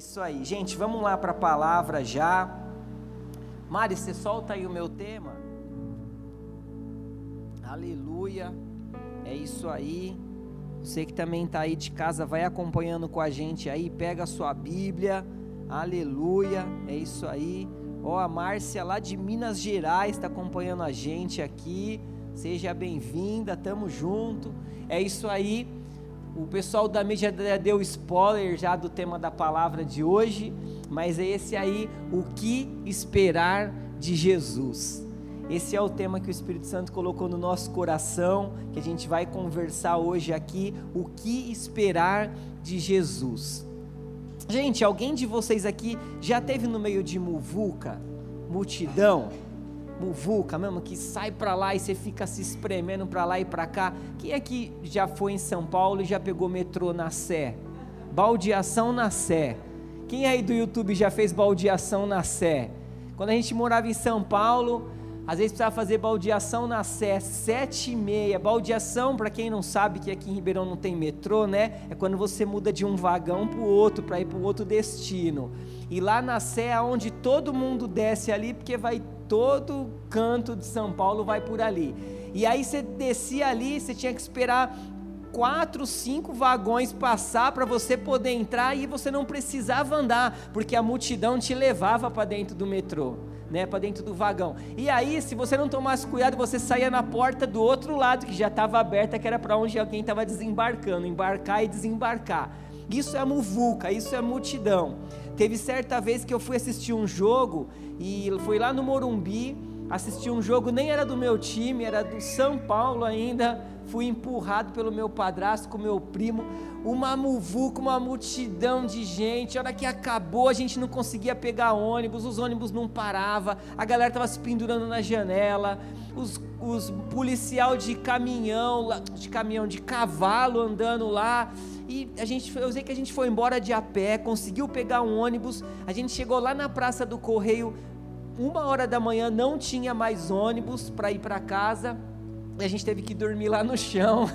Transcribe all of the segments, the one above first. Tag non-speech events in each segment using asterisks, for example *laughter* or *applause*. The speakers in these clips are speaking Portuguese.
isso aí. Gente, vamos lá para a palavra já. Mari, você solta aí o meu tema. Aleluia. É isso aí. Você que também está aí de casa, vai acompanhando com a gente aí, pega a sua Bíblia. Aleluia. É isso aí. Ó, a Márcia lá de Minas Gerais está acompanhando a gente aqui. Seja bem-vinda, tamo junto. É isso aí. O pessoal da mídia já deu spoiler já do tema da palavra de hoje, mas é esse aí, o que esperar de Jesus. Esse é o tema que o Espírito Santo colocou no nosso coração, que a gente vai conversar hoje aqui, o que esperar de Jesus. Gente, alguém de vocês aqui já teve no meio de muvuca, multidão? Muvuca mesmo, que sai para lá e você fica se espremendo para lá e para cá. Quem é que já foi em São Paulo e já pegou metrô na Sé? Baldeação na Sé. Quem aí do YouTube já fez baldeação na Sé? Quando a gente morava em São Paulo, às vezes precisava fazer baldeação na Sé, sete e meia. Baldeação, para quem não sabe que aqui em Ribeirão não tem metrô, né? É quando você muda de um vagão para o outro, para ir para o outro destino. E lá na Sé é onde todo mundo desce ali, porque vai todo canto de São Paulo vai por ali. E aí você descia ali, você tinha que esperar quatro, cinco vagões passar para você poder entrar e você não precisava andar, porque a multidão te levava para dentro do metrô, né, para dentro do vagão. E aí, se você não tomasse cuidado, você saía na porta do outro lado que já estava aberta, que era para onde alguém estava desembarcando, embarcar e desembarcar. Isso é muvuca, isso é multidão. Teve certa vez que eu fui assistir um jogo e foi lá no Morumbi, assisti um jogo, nem era do meu time, era do São Paulo ainda. Fui empurrado pelo meu padrasto com meu primo, uma muvuca, uma multidão de gente. A hora que acabou, a gente não conseguia pegar ônibus, os ônibus não paravam, a galera estava se pendurando na janela, os, os policial de caminhão, de caminhão, de cavalo andando lá. E a gente, eu sei que a gente foi embora de a pé, conseguiu pegar um ônibus. A gente chegou lá na Praça do Correio, uma hora da manhã, não tinha mais ônibus para ir para casa. E a gente teve que dormir lá no chão,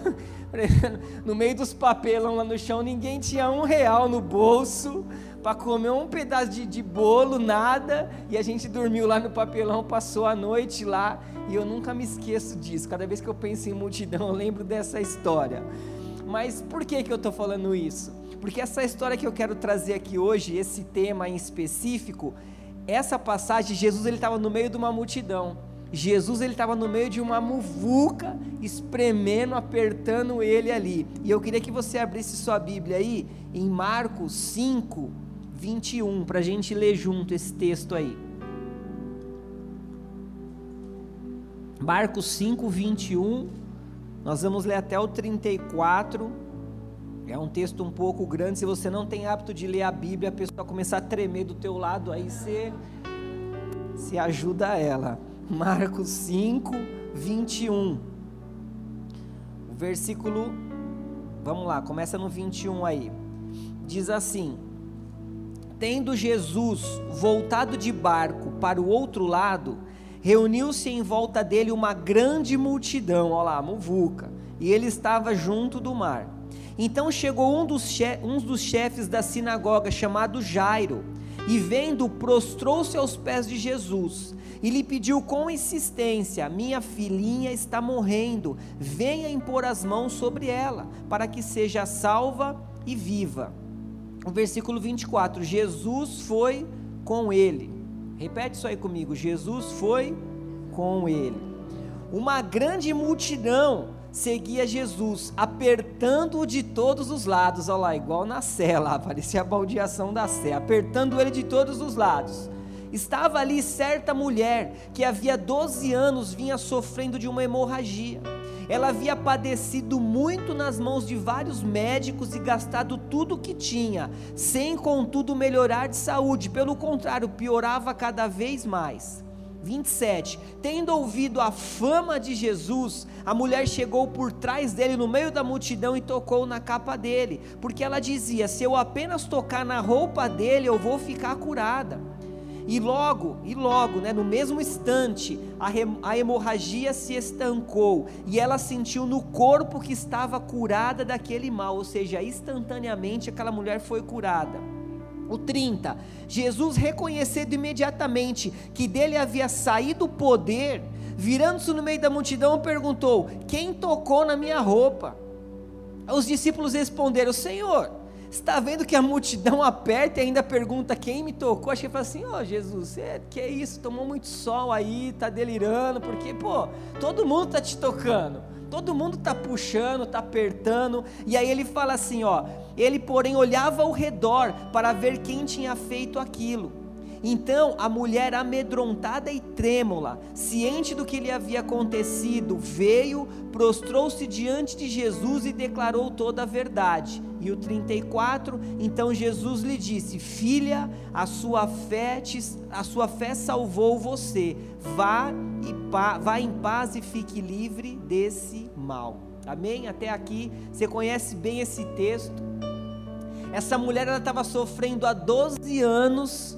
*laughs* no meio dos papelão lá no chão. Ninguém tinha um real no bolso para comer um pedaço de, de bolo, nada. E a gente dormiu lá no papelão, passou a noite lá. E eu nunca me esqueço disso. Cada vez que eu penso em multidão, eu lembro dessa história. Mas por que, que eu estou falando isso? Porque essa história que eu quero trazer aqui hoje, esse tema em específico, essa passagem, Jesus ele estava no meio de uma multidão. Jesus ele estava no meio de uma muvuca, espremendo, apertando ele ali. E eu queria que você abrisse sua Bíblia aí em Marcos 5, 21, para a gente ler junto esse texto aí. Marcos 5, 21 nós vamos ler até o 34. É um texto um pouco grande. Se você não tem hábito de ler a Bíblia, a pessoa começar a tremer do teu lado, aí você se ajuda ela. Marcos 5, 21. O versículo, vamos lá, começa no 21 aí. Diz assim: Tendo Jesus voltado de barco para o outro lado, reuniu-se em volta dele uma grande multidão, olha lá, muvuca, e ele estava junto do mar. Então chegou um dos, um dos chefes da sinagoga, chamado Jairo, e vendo, prostrou-se aos pés de Jesus e lhe pediu com insistência: Minha filhinha está morrendo, venha impor as mãos sobre ela, para que seja salva e viva. O versículo 24: Jesus foi com ele. Repete isso aí comigo. Jesus foi com ele. Uma grande multidão seguia Jesus, apertando-o de todos os lados. Olha lá, igual na cela, *laughs* parecia a baldeação da sé, apertando ele de todos os lados. Estava ali certa mulher que havia 12 anos vinha sofrendo de uma hemorragia. Ela havia padecido muito nas mãos de vários médicos e gastado tudo o que tinha, sem contudo melhorar de saúde, pelo contrário, piorava cada vez mais. 27. Tendo ouvido a fama de Jesus, a mulher chegou por trás dele no meio da multidão e tocou na capa dele, porque ela dizia: Se eu apenas tocar na roupa dele, eu vou ficar curada. E logo, e logo, né, no mesmo instante, a, a hemorragia se estancou e ela sentiu no corpo que estava curada daquele mal, ou seja, instantaneamente aquela mulher foi curada. O 30. Jesus, reconhecendo imediatamente que dele havia saído o poder, virando-se no meio da multidão, perguntou: Quem tocou na minha roupa? Os discípulos responderam: Senhor, está vendo que a multidão aperta e ainda pergunta quem me tocou? Acho que ele fala assim: Ó oh, Jesus, que é isso? Tomou muito sol aí, tá delirando, porque, pô, todo mundo tá te tocando, todo mundo tá puxando, tá apertando. E aí ele fala assim: Ó, ele, porém, olhava ao redor para ver quem tinha feito aquilo. Então a mulher, amedrontada e trêmula, ciente do que lhe havia acontecido, veio, prostrou-se diante de Jesus e declarou toda a verdade. E o 34, então Jesus lhe disse: Filha, a sua fé, te, a sua fé salvou você. Vá, e vá em paz e fique livre desse mal. Amém? Até aqui, você conhece bem esse texto. Essa mulher ela estava sofrendo há 12 anos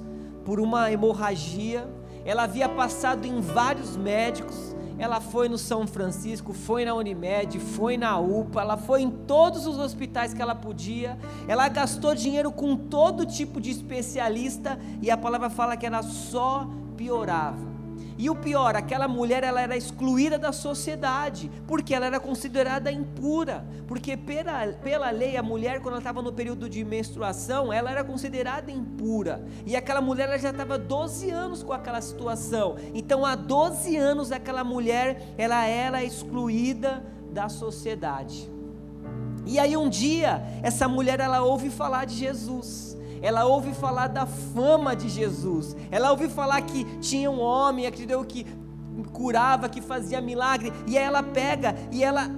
por uma hemorragia. Ela havia passado em vários médicos. Ela foi no São Francisco, foi na Unimed, foi na UPA, ela foi em todos os hospitais que ela podia. Ela gastou dinheiro com todo tipo de especialista e a palavra fala que ela só piorava. E o pior, aquela mulher ela era excluída da sociedade, porque ela era considerada impura. Porque pela, pela lei, a mulher, quando ela estava no período de menstruação, ela era considerada impura. E aquela mulher ela já estava 12 anos com aquela situação. Então, há 12 anos, aquela mulher ela era excluída da sociedade. E aí um dia, essa mulher ela ouve falar de Jesus ela ouve falar da fama de Jesus, ela ouve falar que tinha um homem, acreditou que curava, que fazia milagre, e aí ela pega e ela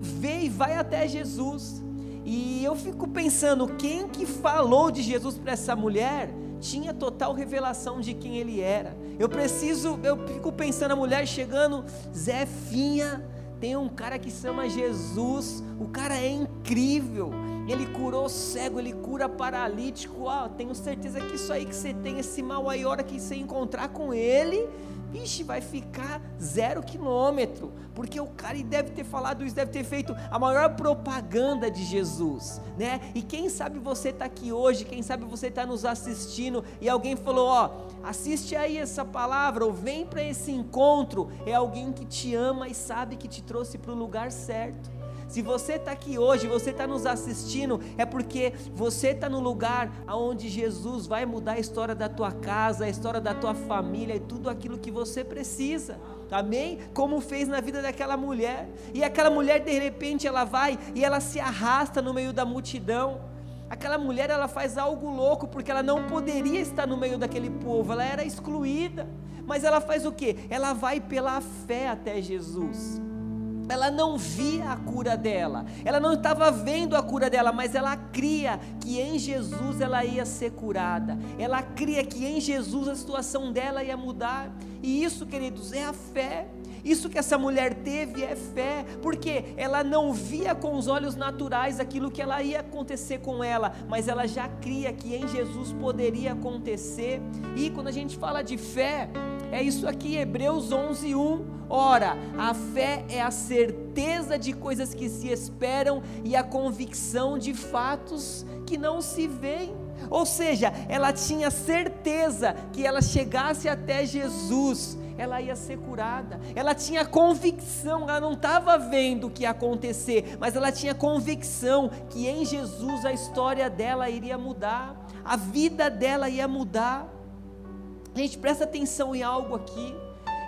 vê e vai até Jesus. E eu fico pensando, quem que falou de Jesus para essa mulher tinha total revelação de quem ele era. Eu preciso, eu fico pensando a mulher chegando, Zefinha, tem um cara que chama Jesus, o cara é incrível. Ele curou cego, ele cura paralítico. Ó, tenho certeza que isso aí que você tem, esse mal aí, hora que você encontrar com ele, Vixe, vai ficar zero quilômetro, porque o cara deve ter falado isso, deve ter feito a maior propaganda de Jesus, né? E quem sabe você está aqui hoje, quem sabe você está nos assistindo e alguém falou: Ó, assiste aí essa palavra, ou vem para esse encontro. É alguém que te ama e sabe que te trouxe para o lugar certo. Se você está aqui hoje, você está nos assistindo, é porque você está no lugar onde Jesus vai mudar a história da tua casa, a história da tua família e tudo aquilo que você precisa. Amém? Como fez na vida daquela mulher. E aquela mulher, de repente, ela vai e ela se arrasta no meio da multidão. Aquela mulher, ela faz algo louco, porque ela não poderia estar no meio daquele povo, ela era excluída. Mas ela faz o que? Ela vai pela fé até Jesus ela não via a cura dela, ela não estava vendo a cura dela, mas ela cria que em Jesus ela ia ser curada, ela cria que em Jesus a situação dela ia mudar, e isso, queridos, é a fé. Isso que essa mulher teve é fé, porque ela não via com os olhos naturais aquilo que ela ia acontecer com ela, mas ela já cria que em Jesus poderia acontecer. E quando a gente fala de fé, é isso aqui, Hebreus 11:1 Ora, a fé é a certeza de coisas que se esperam e a convicção de fatos que não se veem. Ou seja, ela tinha certeza que ela chegasse até Jesus, ela ia ser curada. Ela tinha convicção, ela não estava vendo o que ia acontecer, mas ela tinha convicção que em Jesus a história dela iria mudar, a vida dela ia mudar. Gente, presta atenção em algo aqui.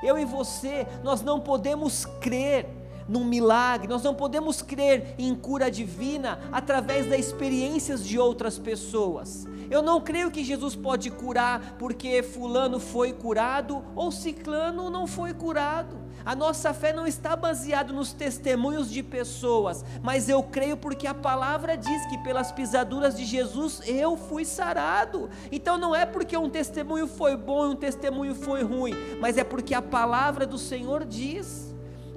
Eu e você, nós não podemos crer num milagre, nós não podemos crer em cura divina através das experiências de outras pessoas. Eu não creio que Jesus pode curar porque fulano foi curado ou ciclano não foi curado. A nossa fé não está baseada nos testemunhos de pessoas, mas eu creio porque a palavra diz que pelas pisaduras de Jesus eu fui sarado. Então não é porque um testemunho foi bom e um testemunho foi ruim, mas é porque a palavra do Senhor diz.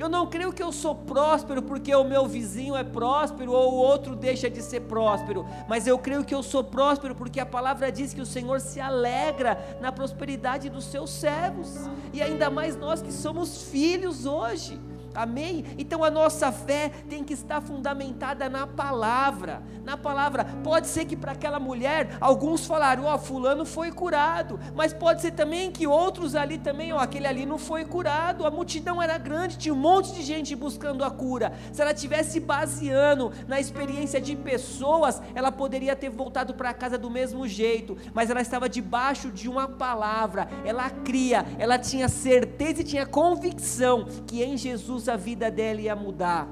Eu não creio que eu sou próspero porque o meu vizinho é próspero ou o outro deixa de ser próspero, mas eu creio que eu sou próspero porque a palavra diz que o Senhor se alegra na prosperidade dos seus servos, e ainda mais nós que somos filhos hoje. Amém? Então a nossa fé tem que estar fundamentada na palavra. Na palavra. Pode ser que para aquela mulher, alguns falaram: Ó, oh, Fulano foi curado. Mas pode ser também que outros ali também, ó, oh, aquele ali não foi curado. A multidão era grande, tinha um monte de gente buscando a cura. Se ela tivesse baseando na experiência de pessoas, ela poderia ter voltado para casa do mesmo jeito. Mas ela estava debaixo de uma palavra. Ela cria, ela tinha certeza e tinha convicção que em Jesus Jesus a vida dela ia mudar.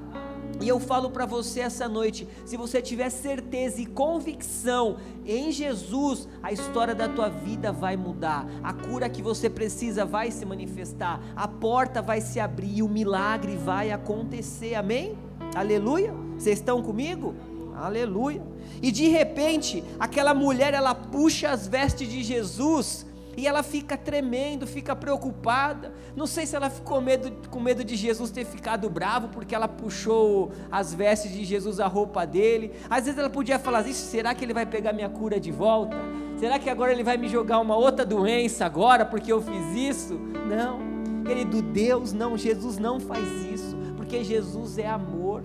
E eu falo para você essa noite, se você tiver certeza e convicção em Jesus, a história da tua vida vai mudar. A cura que você precisa vai se manifestar. A porta vai se abrir e o milagre vai acontecer. Amém? Aleluia. Vocês estão comigo? Aleluia. E de repente, aquela mulher ela puxa as vestes de Jesus e ela fica tremendo, fica preocupada. Não sei se ela ficou medo, com medo de Jesus ter ficado bravo porque ela puxou as vestes de Jesus, a roupa dele. Às vezes ela podia falar isso: será que ele vai pegar minha cura de volta? Será que agora ele vai me jogar uma outra doença agora porque eu fiz isso? Não, querido Deus, não, Jesus não faz isso, porque Jesus é amor.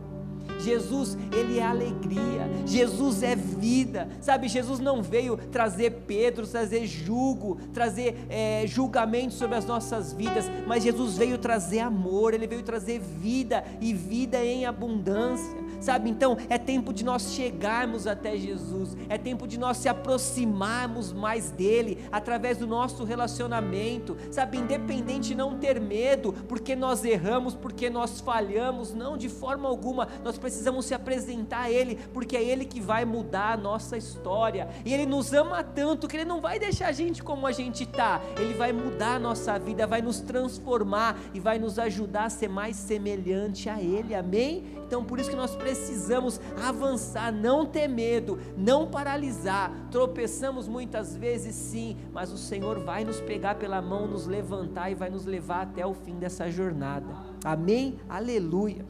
Jesus, Ele é alegria, Jesus é vida, sabe? Jesus não veio trazer Pedro, trazer julgo, trazer é, julgamento sobre as nossas vidas, mas Jesus veio trazer amor, Ele veio trazer vida e vida em abundância sabe? Então é tempo de nós chegarmos até Jesus, é tempo de nós se aproximarmos mais dele através do nosso relacionamento, sabe? Independente de não ter medo, porque nós erramos, porque nós falhamos, não, de forma alguma, nós precisamos se apresentar a Ele, porque é Ele que vai mudar a nossa história, e Ele nos ama tanto que Ele não vai deixar a gente como a gente está, Ele vai mudar a nossa vida, vai nos transformar e vai nos ajudar a ser mais semelhante a Ele, amém? Então por isso que nós precisamos precisamos avançar, não ter medo, não paralisar. Tropeçamos muitas vezes, sim, mas o Senhor vai nos pegar pela mão, nos levantar e vai nos levar até o fim dessa jornada. Amém? Aleluia.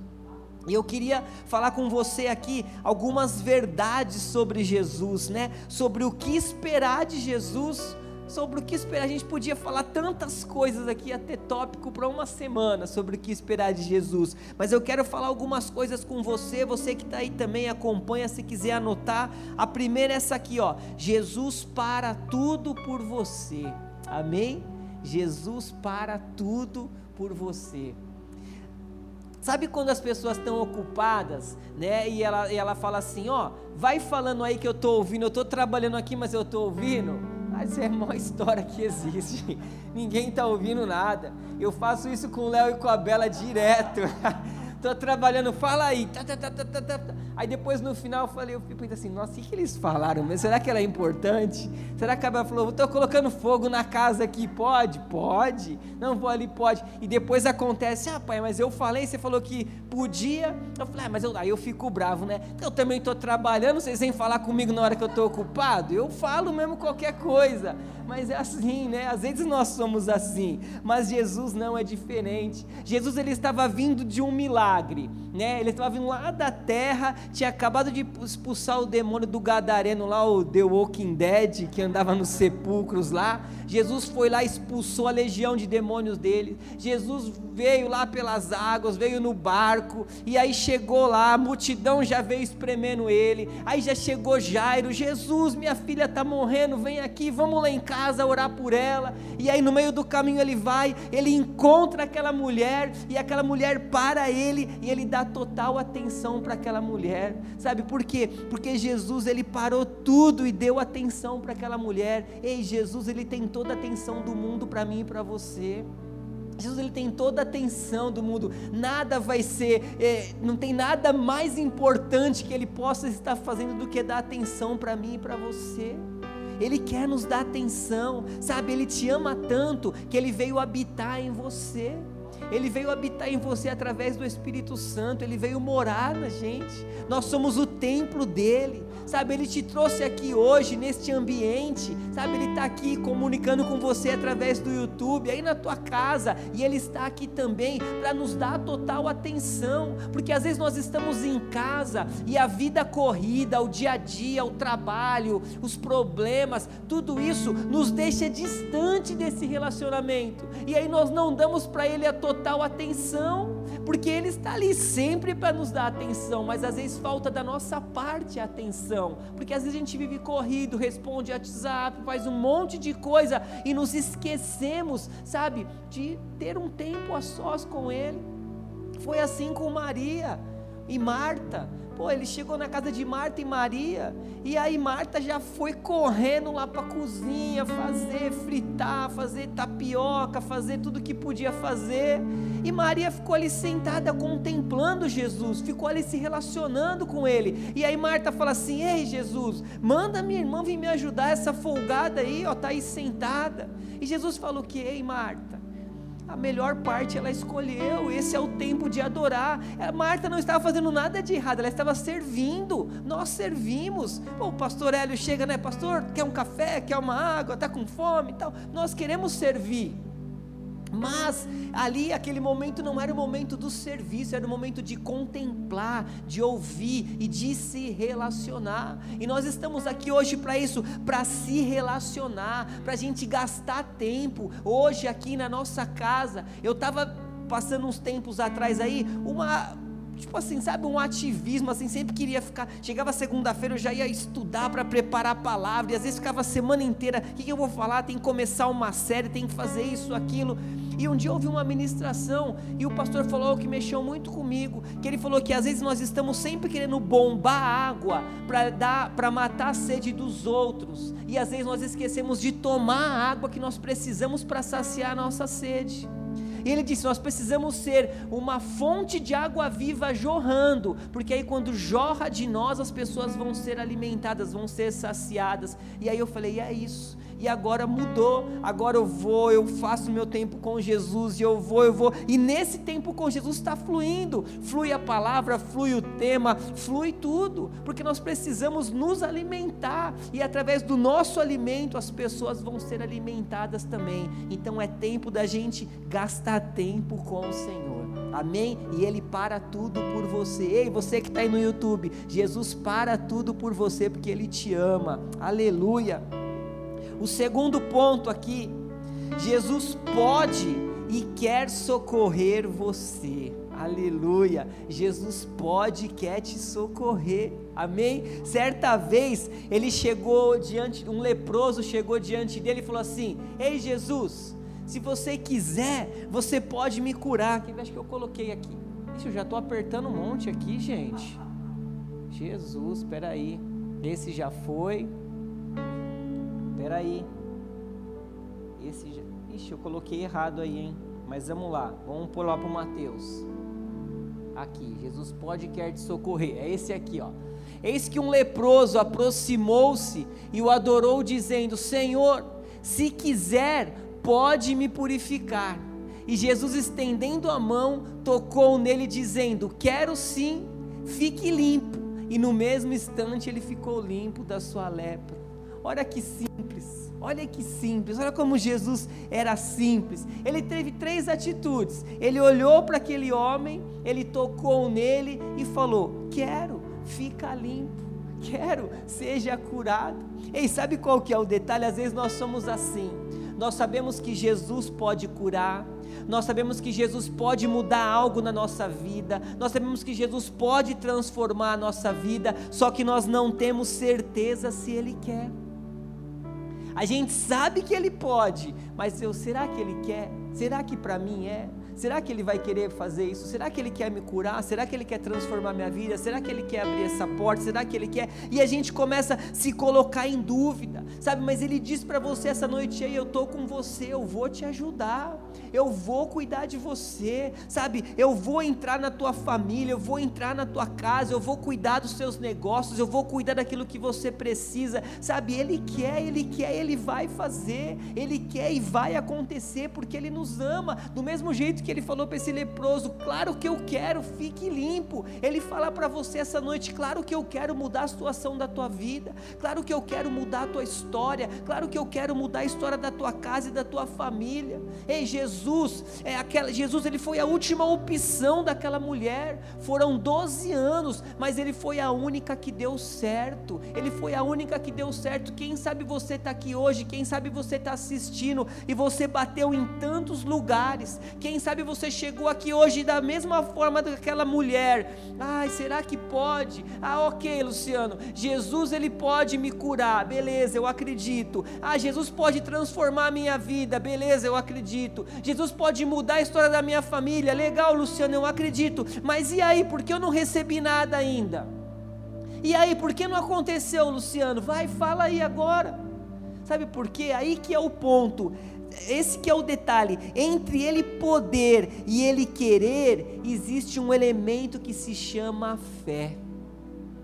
E eu queria falar com você aqui algumas verdades sobre Jesus, né? Sobre o que esperar de Jesus sobre o que esperar. A gente podia falar tantas coisas aqui, até tópico para uma semana sobre o que esperar de Jesus. Mas eu quero falar algumas coisas com você, você que está aí também, acompanha se quiser anotar. A primeira é essa aqui, ó. Jesus para tudo por você. Amém? Jesus para tudo por você. Sabe quando as pessoas estão ocupadas, né? E ela, e ela fala assim: ó, vai falando aí que eu estou ouvindo, eu estou trabalhando aqui, mas eu estou ouvindo. Mas é a maior história que existe. Ninguém está ouvindo nada. Eu faço isso com o Léo e com a Bela direto. *laughs* Estou trabalhando, fala aí. Tá, tá, tá, aí depois no final eu falei, eu fico assim, nossa, o que, que eles falaram? Mas será que era importante? Será que a Bela falou, estou colocando fogo na casa aqui, pode? Pode. Não vou ali, pode. E depois acontece, ah pai, mas eu falei, você falou que podia. Eu falei, ah, mas eu, aí eu fico bravo, né? Eu também estou trabalhando, vocês vêm falar comigo na hora que eu estou ocupado? Eu falo mesmo qualquer coisa. Mas é assim, né? Às vezes nós somos assim. Mas Jesus não é diferente. Jesus ele estava vindo de um milagre né? Ele estava vindo lá da terra, tinha acabado de expulsar o demônio do gadareno lá, o The Walking Dead, que andava nos sepulcros lá. Jesus foi lá, expulsou a legião de demônios dele. Jesus veio lá pelas águas, veio no barco, e aí chegou lá, a multidão já veio espremendo ele. Aí já chegou Jairo, Jesus, minha filha está morrendo, vem aqui, vamos lá em casa orar por ela. E aí no meio do caminho ele vai, ele encontra aquela mulher e aquela mulher para ele e ele dá total atenção para aquela mulher. Sabe por quê? Porque Jesus ele parou tudo e deu atenção para aquela mulher. Ei, Jesus ele tem toda a atenção do mundo para mim e para você. Jesus ele tem toda a atenção do mundo, nada vai ser, é, não tem nada mais importante que ele possa estar fazendo do que dar atenção para mim e para você. Ele quer nos dar atenção, sabe? Ele te ama tanto que ele veio habitar em você. Ele veio habitar em você através do Espírito Santo, ele veio morar na gente. Nós somos o templo dele, sabe? Ele te trouxe aqui hoje, neste ambiente, sabe? Ele está aqui comunicando com você através do YouTube, aí na tua casa, e ele está aqui também para nos dar total atenção, porque às vezes nós estamos em casa e a vida corrida, o dia a dia, o trabalho, os problemas, tudo isso nos deixa distante desse relacionamento, e aí nós não damos para ele a total atenção, porque Ele está ali sempre para nos dar atenção, mas às vezes falta da nossa parte a atenção, porque às vezes a gente vive corrido, responde WhatsApp, faz um monte de coisa e nos esquecemos, sabe, de ter um tempo a sós com Ele. Foi assim com Maria e Marta. Pô, ele chegou na casa de Marta e Maria, e aí Marta já foi correndo lá para a cozinha, fazer fritar, fazer tapioca, fazer tudo que podia fazer. E Maria ficou ali sentada contemplando Jesus, ficou ali se relacionando com ele. E aí Marta fala assim: "Ei, Jesus, manda minha irmã vir me ajudar essa folgada aí, ó, tá aí sentada". E Jesus falou que: "Ei, Marta, a melhor parte ela escolheu, esse é o tempo de adorar. A Marta não estava fazendo nada de errado, ela estava servindo. Nós servimos. O pastor Hélio chega, né? Pastor, quer um café, quer uma água, está com fome e tal. Nós queremos servir. Mas ali aquele momento não era o momento do serviço, era o momento de contemplar, de ouvir e de se relacionar. E nós estamos aqui hoje para isso, para se relacionar, para a gente gastar tempo. Hoje aqui na nossa casa, eu estava passando uns tempos atrás aí, uma tipo assim, sabe, um ativismo, assim, sempre queria ficar. Chegava segunda-feira, eu já ia estudar para preparar a palavra, e às vezes ficava a semana inteira: o que, que eu vou falar? Tem que começar uma série, tem que fazer isso, aquilo. E um dia houve uma ministração, e o pastor falou que mexeu muito comigo, que ele falou que às vezes nós estamos sempre querendo bombar água para dar, para matar a sede dos outros, e às vezes nós esquecemos de tomar a água que nós precisamos para saciar a nossa sede. E ele disse: Nós precisamos ser uma fonte de água viva jorrando, porque aí quando jorra de nós, as pessoas vão ser alimentadas, vão ser saciadas. E aí eu falei: É isso e agora mudou. Agora eu vou, eu faço meu tempo com Jesus e eu vou, eu vou. E nesse tempo com Jesus está fluindo. Flui a palavra, flui o tema, flui tudo, porque nós precisamos nos alimentar e através do nosso alimento as pessoas vão ser alimentadas também. Então é tempo da gente gastar tempo com o Senhor. Amém? E Ele para tudo por você. Ei, você que está aí no YouTube, Jesus para tudo por você porque Ele te ama. Aleluia. O segundo ponto aqui, Jesus pode e quer socorrer você. Aleluia. Jesus pode e quer te socorrer. Amém? Certa vez ele chegou diante, um leproso chegou diante dele e falou assim: Ei Jesus, se você quiser, você pode me curar. Que acho que eu coloquei aqui. Ixi, eu já estou apertando um monte aqui, gente. Jesus, espera aí. Esse já foi. Espera aí. Esse. Ixi, eu coloquei errado aí, hein? Mas vamos lá. Vamos pular para o Mateus. Aqui, Jesus pode e quer te socorrer. É esse aqui, ó. Eis que um leproso aproximou-se e o adorou, dizendo: Senhor, se quiser, pode me purificar. E Jesus, estendendo a mão, tocou nele, dizendo: Quero sim, fique limpo. E no mesmo instante ele ficou limpo da sua lepra. Olha que simples, olha que simples, olha como Jesus era simples. Ele teve três atitudes. Ele olhou para aquele homem, ele tocou nele e falou: Quero, fica limpo. Quero, seja curado. Ei, sabe qual que é o detalhe? Às vezes nós somos assim. Nós sabemos que Jesus pode curar, nós sabemos que Jesus pode mudar algo na nossa vida, nós sabemos que Jesus pode transformar a nossa vida, só que nós não temos certeza se Ele quer. A gente sabe que Ele pode, mas eu, será que Ele quer? Será que para mim é? Será que Ele vai querer fazer isso? Será que Ele quer me curar? Será que Ele quer transformar minha vida? Será que Ele quer abrir essa porta? Será que Ele quer? E a gente começa a se colocar em dúvida, sabe? Mas Ele diz para você essa noite aí: Eu estou com você, eu vou te ajudar, eu vou cuidar de você, sabe? Eu vou entrar na tua família, eu vou entrar na tua casa, eu vou cuidar dos seus negócios, eu vou cuidar daquilo que você precisa, sabe? Ele quer, Ele quer, Ele vai fazer, Ele quer e vai acontecer, porque Ele nos ama, do mesmo jeito que ele falou para esse leproso: Claro que eu quero, fique limpo. Ele fala para você essa noite: Claro que eu quero mudar a situação da tua vida, claro que eu quero mudar a tua história, claro que eu quero mudar a história da tua casa e da tua família. Ei, Jesus, é aquela, Jesus ele foi a última opção daquela mulher. Foram 12 anos, mas ele foi a única que deu certo. Ele foi a única que deu certo. Quem sabe você está aqui hoje, quem sabe você está assistindo e você bateu em tantos lugares. Quem sabe você chegou aqui hoje da mesma forma daquela mulher. Ai, será que pode? Ah, ok, Luciano. Jesus ele pode me curar, beleza, eu acredito. Ah, Jesus pode transformar a minha vida, beleza, eu acredito. Jesus pode mudar a história da minha família, legal, Luciano, eu acredito. Mas e aí, por que eu não recebi nada ainda? E aí, por que não aconteceu, Luciano? Vai, fala aí agora. Sabe por quê? Aí que é o ponto. Esse que é o detalhe. Entre ele poder e ele querer, existe um elemento que se chama fé.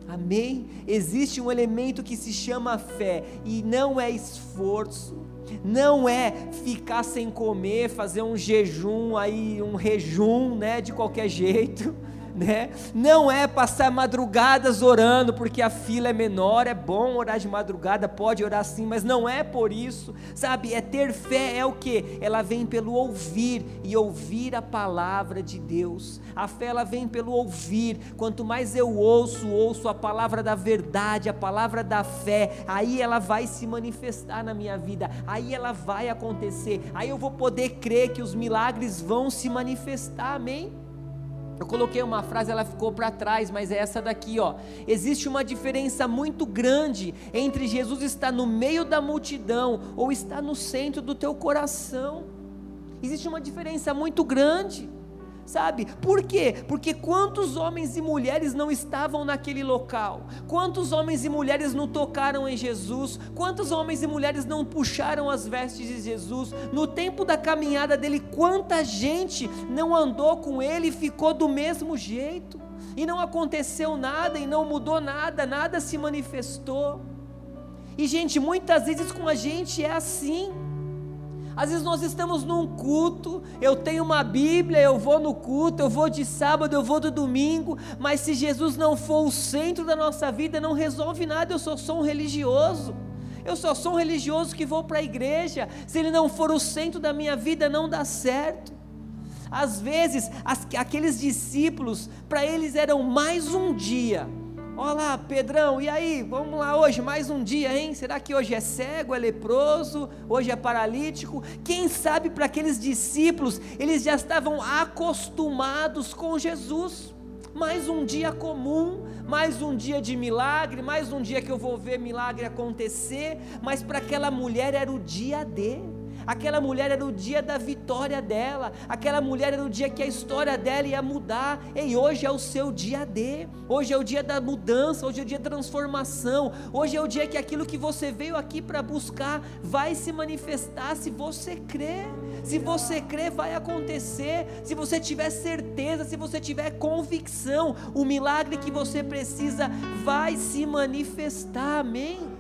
Amém? Existe um elemento que se chama fé e não é esforço, não é ficar sem comer, fazer um jejum aí, um rejum, né, de qualquer jeito né? Não é passar madrugadas orando porque a fila é menor, é bom orar de madrugada, pode orar sim, mas não é por isso, sabe? É ter fé, é o que? Ela vem pelo ouvir e ouvir a palavra de Deus. A fé ela vem pelo ouvir. Quanto mais eu ouço, ouço a palavra da verdade, a palavra da fé, aí ela vai se manifestar na minha vida, aí ela vai acontecer, aí eu vou poder crer que os milagres vão se manifestar, amém? Eu coloquei uma frase, ela ficou para trás, mas é essa daqui, ó. Existe uma diferença muito grande entre Jesus estar no meio da multidão ou estar no centro do teu coração. Existe uma diferença muito grande sabe? Por quê? Porque quantos homens e mulheres não estavam naquele local? Quantos homens e mulheres não tocaram em Jesus? Quantos homens e mulheres não puxaram as vestes de Jesus? No tempo da caminhada dele, quanta gente não andou com ele e ficou do mesmo jeito? E não aconteceu nada, e não mudou nada, nada se manifestou. E, gente, muitas vezes com a gente é assim. Às vezes nós estamos num culto, eu tenho uma Bíblia, eu vou no culto, eu vou de sábado, eu vou do domingo, mas se Jesus não for o centro da nossa vida, não resolve nada, eu só sou um religioso. Eu só sou um religioso que vou para a igreja. Se ele não for o centro da minha vida, não dá certo. Às vezes, as, aqueles discípulos, para eles eram mais um dia Olá, Pedrão, e aí? Vamos lá hoje, mais um dia, hein? Será que hoje é cego, é leproso, hoje é paralítico? Quem sabe para aqueles discípulos, eles já estavam acostumados com Jesus. Mais um dia comum, mais um dia de milagre, mais um dia que eu vou ver milagre acontecer, mas para aquela mulher era o dia dele. Aquela mulher era o dia da vitória dela. Aquela mulher era o dia que a história dela ia mudar. E hoje é o seu dia D. Hoje é o dia da mudança. Hoje é o dia da transformação. Hoje é o dia que aquilo que você veio aqui para buscar vai se manifestar se você crer. Se você crer, vai acontecer. Se você tiver certeza, se você tiver convicção, o milagre que você precisa vai se manifestar. Amém.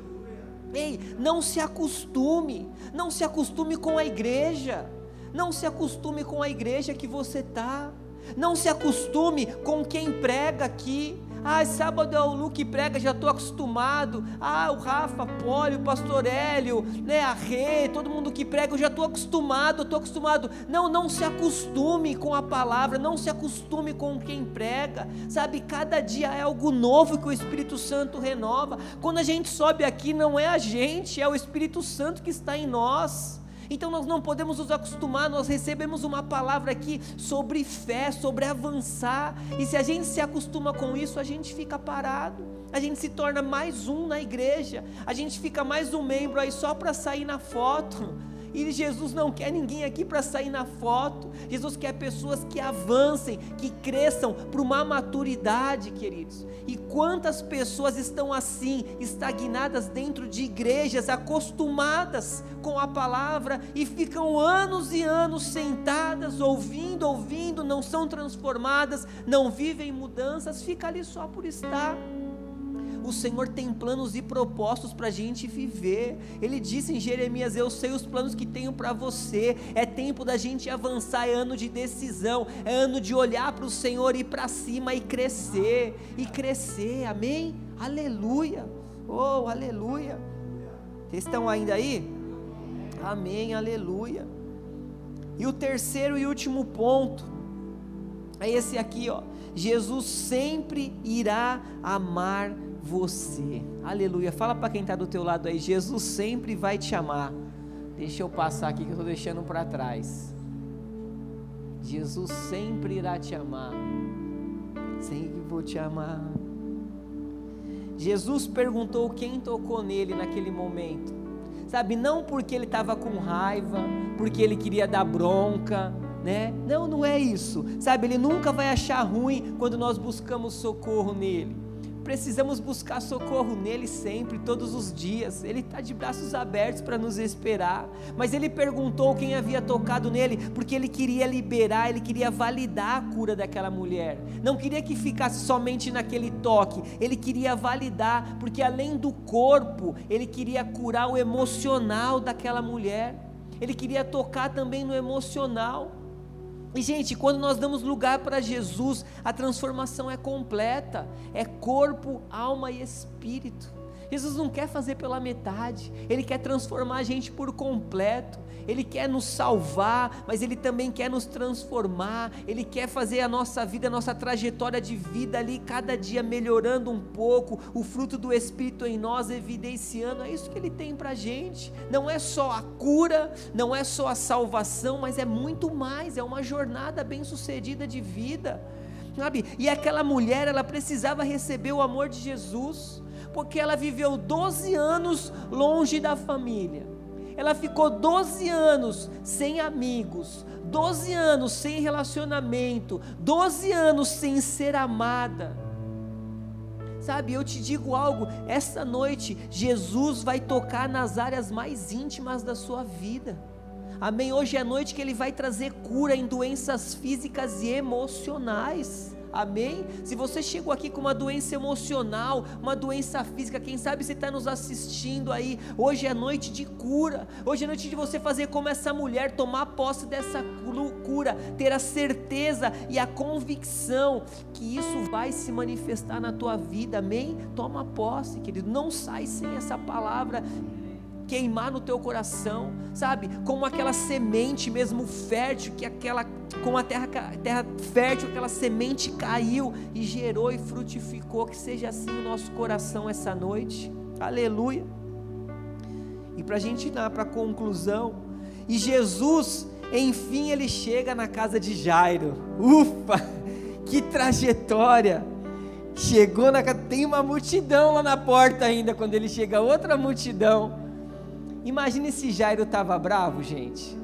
Ei, não se acostume, não se acostume com a igreja, não se acostume com a igreja que você está, não se acostume com quem prega aqui, ah, sábado é o Lu que prega, já estou acostumado. Ah, o Rafa, Poli, o Pastor Hélio, né, a Rê, todo mundo que prega, eu já estou acostumado, estou acostumado. Não, não se acostume com a palavra, não se acostume com quem prega. Sabe, cada dia é algo novo que o Espírito Santo renova. Quando a gente sobe aqui, não é a gente, é o Espírito Santo que está em nós. Então nós não podemos nos acostumar, nós recebemos uma palavra aqui sobre fé, sobre avançar, e se a gente se acostuma com isso, a gente fica parado, a gente se torna mais um na igreja, a gente fica mais um membro aí só para sair na foto. E Jesus não quer ninguém aqui para sair na foto. Jesus quer pessoas que avancem, que cresçam para uma maturidade, queridos. E quantas pessoas estão assim, estagnadas dentro de igrejas, acostumadas com a palavra e ficam anos e anos sentadas, ouvindo, ouvindo, não são transformadas, não vivem mudanças, fica ali só por estar. O Senhor tem planos e propósitos para a gente viver. Ele disse em Jeremias: Eu sei os planos que tenho para você. É tempo da gente avançar, é ano de decisão, é ano de olhar para o Senhor e para cima e crescer, e crescer. Amém? Aleluia. Oh, aleluia. Vocês estão ainda aí? Amém, aleluia. E o terceiro e último ponto é esse aqui, ó. Jesus sempre irá amar você. Aleluia. Fala para quem está do teu lado aí, Jesus sempre vai te amar. Deixa eu passar aqui que eu estou deixando para trás. Jesus sempre irá te amar. Sempre vou te amar. Jesus perguntou quem tocou nele naquele momento. Sabe, não porque ele estava com raiva, porque ele queria dar bronca, né? Não, não é isso. Sabe, ele nunca vai achar ruim quando nós buscamos socorro nele. Precisamos buscar socorro nele sempre, todos os dias. Ele está de braços abertos para nos esperar. Mas ele perguntou quem havia tocado nele, porque ele queria liberar, ele queria validar a cura daquela mulher. Não queria que ficasse somente naquele toque, ele queria validar, porque além do corpo, ele queria curar o emocional daquela mulher. Ele queria tocar também no emocional. E, gente, quando nós damos lugar para Jesus, a transformação é completa: é corpo, alma e espírito. Jesus não quer fazer pela metade, Ele quer transformar a gente por completo. Ele quer nos salvar, mas Ele também quer nos transformar, Ele quer fazer a nossa vida, a nossa trajetória de vida ali, cada dia melhorando um pouco, o fruto do Espírito em nós evidenciando, é isso que Ele tem para a gente, não é só a cura, não é só a salvação, mas é muito mais, é uma jornada bem sucedida de vida, sabe? E aquela mulher, ela precisava receber o amor de Jesus, porque ela viveu 12 anos longe da família, ela ficou 12 anos sem amigos, 12 anos sem relacionamento, 12 anos sem ser amada. Sabe, eu te digo algo, essa noite Jesus vai tocar nas áreas mais íntimas da sua vida. Amém? Hoje é noite que ele vai trazer cura em doenças físicas e emocionais. Amém? Se você chegou aqui com uma doença emocional, uma doença física, quem sabe você está nos assistindo aí. Hoje é noite de cura. Hoje é noite de você fazer como essa mulher, tomar posse dessa cura, ter a certeza e a convicção que isso vai se manifestar na tua vida. Amém? Toma posse, querido. Não sai sem essa palavra queimar no teu coração, sabe? Como aquela semente mesmo fértil, que aquela, com a terra, terra fértil, aquela semente caiu e gerou e frutificou. Que seja assim o nosso coração essa noite, aleluia. E para a gente ir para a conclusão, e Jesus, enfim, ele chega na casa de Jairo, ufa, que trajetória! Chegou na casa, tem uma multidão lá na porta ainda, quando ele chega, outra multidão Imagine se Jairo estava bravo, gente.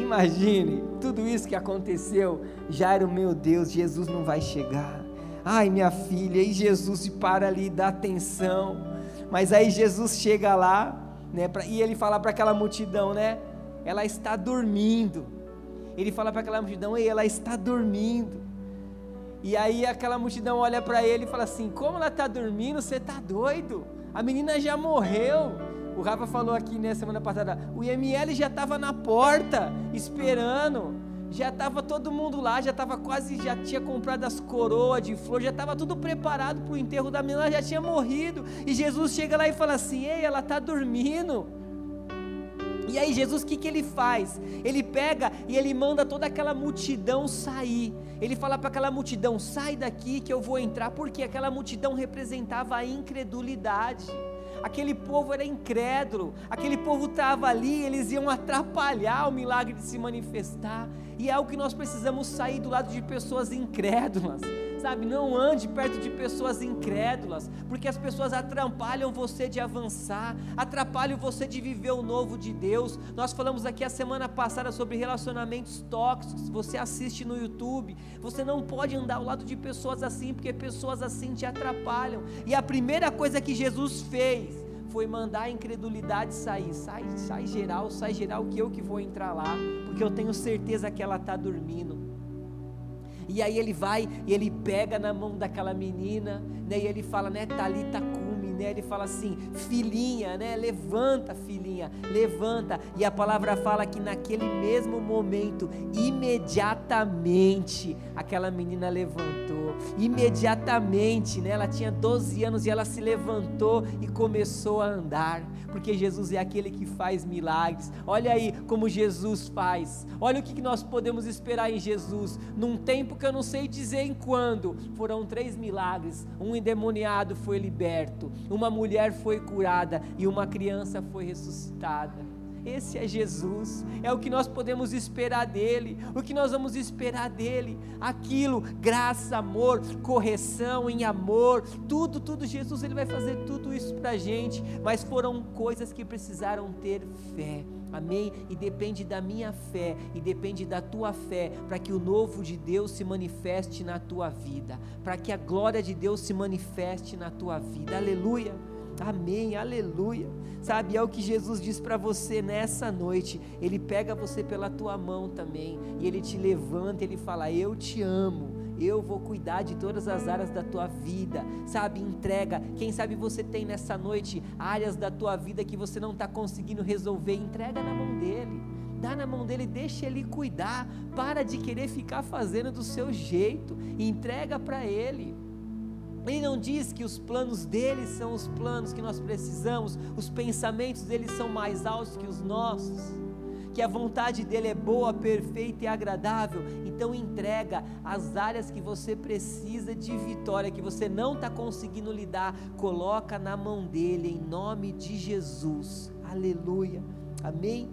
Imagine tudo isso que aconteceu. Jairo, meu Deus, Jesus não vai chegar. Ai, minha filha, e Jesus para ali, dá atenção. Mas aí Jesus chega lá, né, pra, e ele fala para aquela multidão, né? Ela está dormindo. Ele fala para aquela multidão, ei, ela está dormindo. E aí aquela multidão olha para ele e fala assim: Como ela está dormindo? Você está doido? A menina já morreu. O Rafa falou aqui né, semana passada, o IML já estava na porta, esperando. Já estava todo mundo lá, já estava quase, já tinha comprado as coroas de flor, já estava tudo preparado para o enterro da menina, ela já tinha morrido. E Jesus chega lá e fala assim: Ei, ela está dormindo. E aí, Jesus, o que, que ele faz? Ele pega e ele manda toda aquela multidão sair. Ele fala para aquela multidão: sai daqui que eu vou entrar, porque aquela multidão representava a incredulidade aquele povo era incrédulo, aquele povo estava ali, eles iam atrapalhar o milagre de se manifestar, e é algo que nós precisamos sair do lado de pessoas incrédulas sabe? Não ande perto de pessoas incrédulas, porque as pessoas atrapalham você de avançar, atrapalham você de viver o novo de Deus. Nós falamos aqui a semana passada sobre relacionamentos tóxicos. Você assiste no YouTube, você não pode andar ao lado de pessoas assim, porque pessoas assim te atrapalham. E a primeira coisa que Jesus fez foi mandar a incredulidade sair. Sai, sai geral, sai geral que eu que vou entrar lá, porque eu tenho certeza que ela está dormindo. E aí ele vai e ele pega na mão daquela menina, né? E ele fala, né, Talita cume, Ele fala assim, filhinha, né? Levanta, filhinha, levanta. E a palavra fala que naquele mesmo momento, imediatamente, aquela menina levantou. Imediatamente, né? Ela tinha 12 anos e ela se levantou e começou a andar, porque Jesus é aquele que faz milagres. Olha aí como Jesus faz. Olha o que nós podemos esperar em Jesus. Num tempo que eu não sei dizer em quando, foram três milagres. Um endemoniado foi liberto, uma mulher foi curada e uma criança foi ressuscitada. Esse é Jesus, é o que nós podemos esperar dele, o que nós vamos esperar dele, aquilo, graça, amor, correção em amor, tudo, tudo, Jesus, ele vai fazer tudo isso para a gente, mas foram coisas que precisaram ter fé. Amém? E depende da minha fé e depende da tua fé para que o novo de Deus se manifeste na tua vida, para que a glória de Deus se manifeste na tua vida. Aleluia. Amém, aleluia. Sabe, é o que Jesus diz para você nessa noite. Ele pega você pela tua mão também e ele te levanta, ele fala: "Eu te amo" eu vou cuidar de todas as áreas da tua vida, sabe? Entrega. Quem sabe você tem nessa noite áreas da tua vida que você não está conseguindo resolver, entrega na mão dele. Dá na mão dele, deixa ele cuidar. Para de querer ficar fazendo do seu jeito. Entrega para ele. Ele não diz que os planos dele são os planos que nós precisamos, os pensamentos dele são mais altos que os nossos que a vontade dele é boa, perfeita e agradável. Então entrega as áreas que você precisa de vitória, que você não está conseguindo lidar, coloca na mão dele em nome de Jesus. Aleluia. Amém.